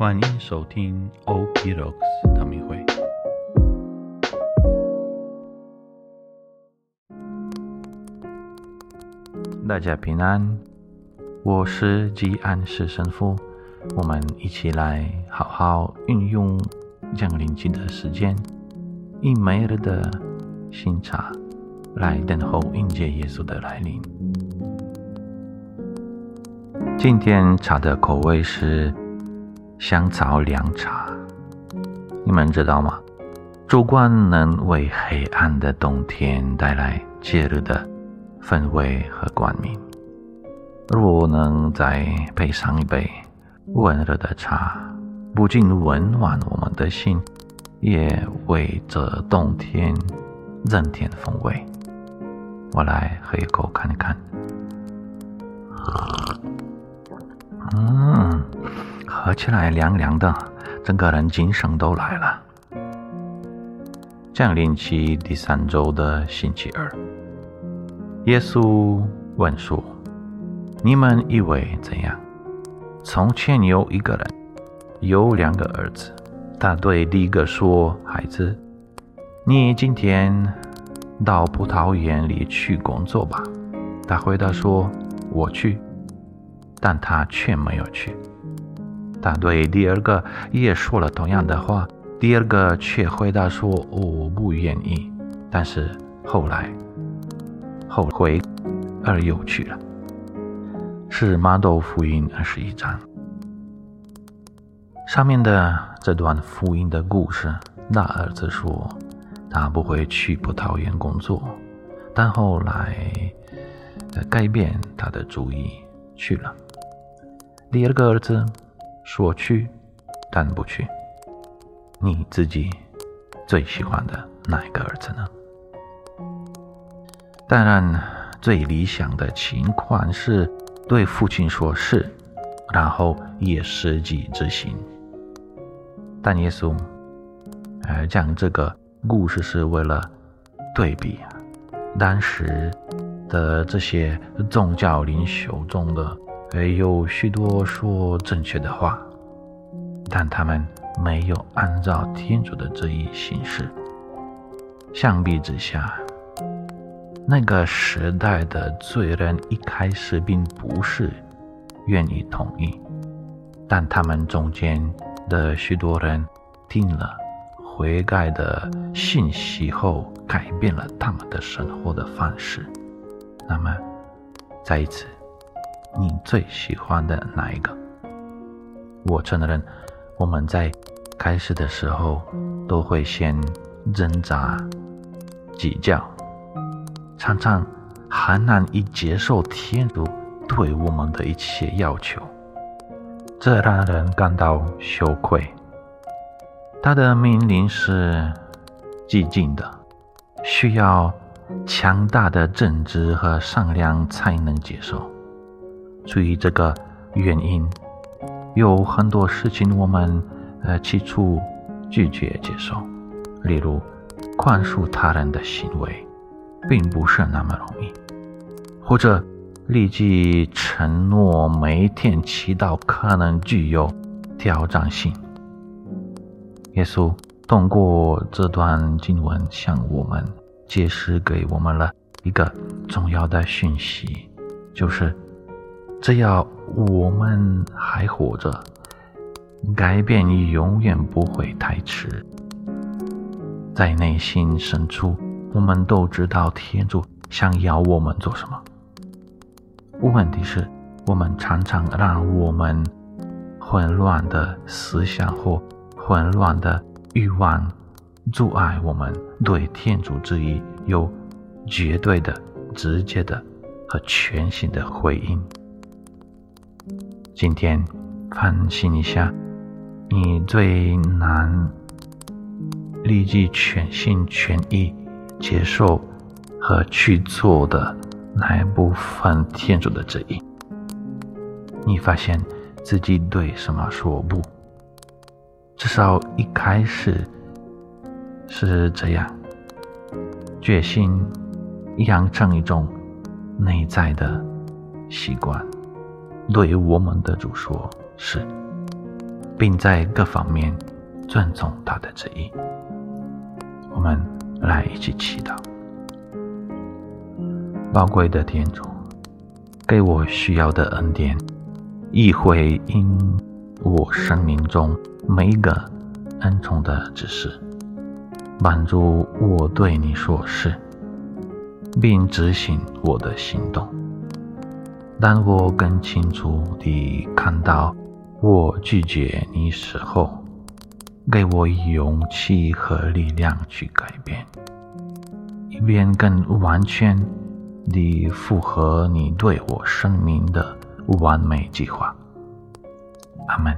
欢迎收听 OP Rocks 唐明会。大家平安，我是吉安士神父。我们一起来好好运用降临期的时间，以每日的新茶来等候迎接耶稣的来临。今天茶的口味是香草凉茶，你们知道吗？烛光能为黑暗的冬天带来节日的氛围和光明。若能再配上一杯温热的茶，不仅温暖我们的心，也为这冬天增添风味。我来喝一口看看。嗯，喝起来凉凉的，整个人精神都来了。降临期第三周的星期二，耶稣问说：“你们以为怎样？从前有一个人，有两个儿子。他对第一个说：‘孩子，你今天到葡萄园里去工作吧。’他回答说：‘我去。’但他却没有去。他对第二个也说了同样的话，第二个却回答说：“我不愿意。”但是后来后悔而又去了。是马窦福音二十一章上面的这段福音的故事。大儿子说他不会去葡萄园工作，但后来改变他的主意去了。第二个儿子说去，但不去。你自己最喜欢的哪一个儿子呢？当然，最理想的情况是对父亲说是，然后也实际执行。但耶稣，呃，讲这个故事是为了对比当时的这些宗教领袖中的。也有许多说正确的话，但他们没有按照天主的旨意行事。相比之下，那个时代的罪人一开始并不是愿意同意，但他们中间的许多人听了悔改的信息后，改变了他们的生活的方式。那么，再一次。你最喜欢的哪一个？我承认，我们在开始的时候都会先挣扎、计较，常常很难以接受天主对我们的一切要求，这让人感到羞愧。他的命令是寂静的，需要强大的正直和善良才能接受。出于这个原因，有很多事情我们呃起初拒绝接受，例如宽恕他人的行为，并不是那么容易；或者立即承诺每天祈祷，可能具有挑战性。耶稣通过这段经文向我们揭示给我们了一个重要的讯息，就是。只要我们还活着，改变也永远不会太迟。在内心深处，我们都知道天主想要我们做什么。问题是，我们常常让我们混乱的思想或混乱的欲望阻碍我们对天主之意有绝对的、直接的和全新的回应。今天反省一下，你最难立即全心全意接受和去做的哪一部分天主的旨意？你发现自己对什么说不？至少一开始是这样，决心养成一种内在的习惯。对于我们的主说：“是。”并在各方面尊重他的旨意。我们来一起祈祷。宝贵的天主，给我需要的恩典，亦会因我生命中每一个恩宠的指示，帮助我对你说是，并执行我的行动。当我更清楚地看到我拒绝你时候，给我勇气和力量去改变，以便更完全。地符合你对我生命的完美计划，阿门。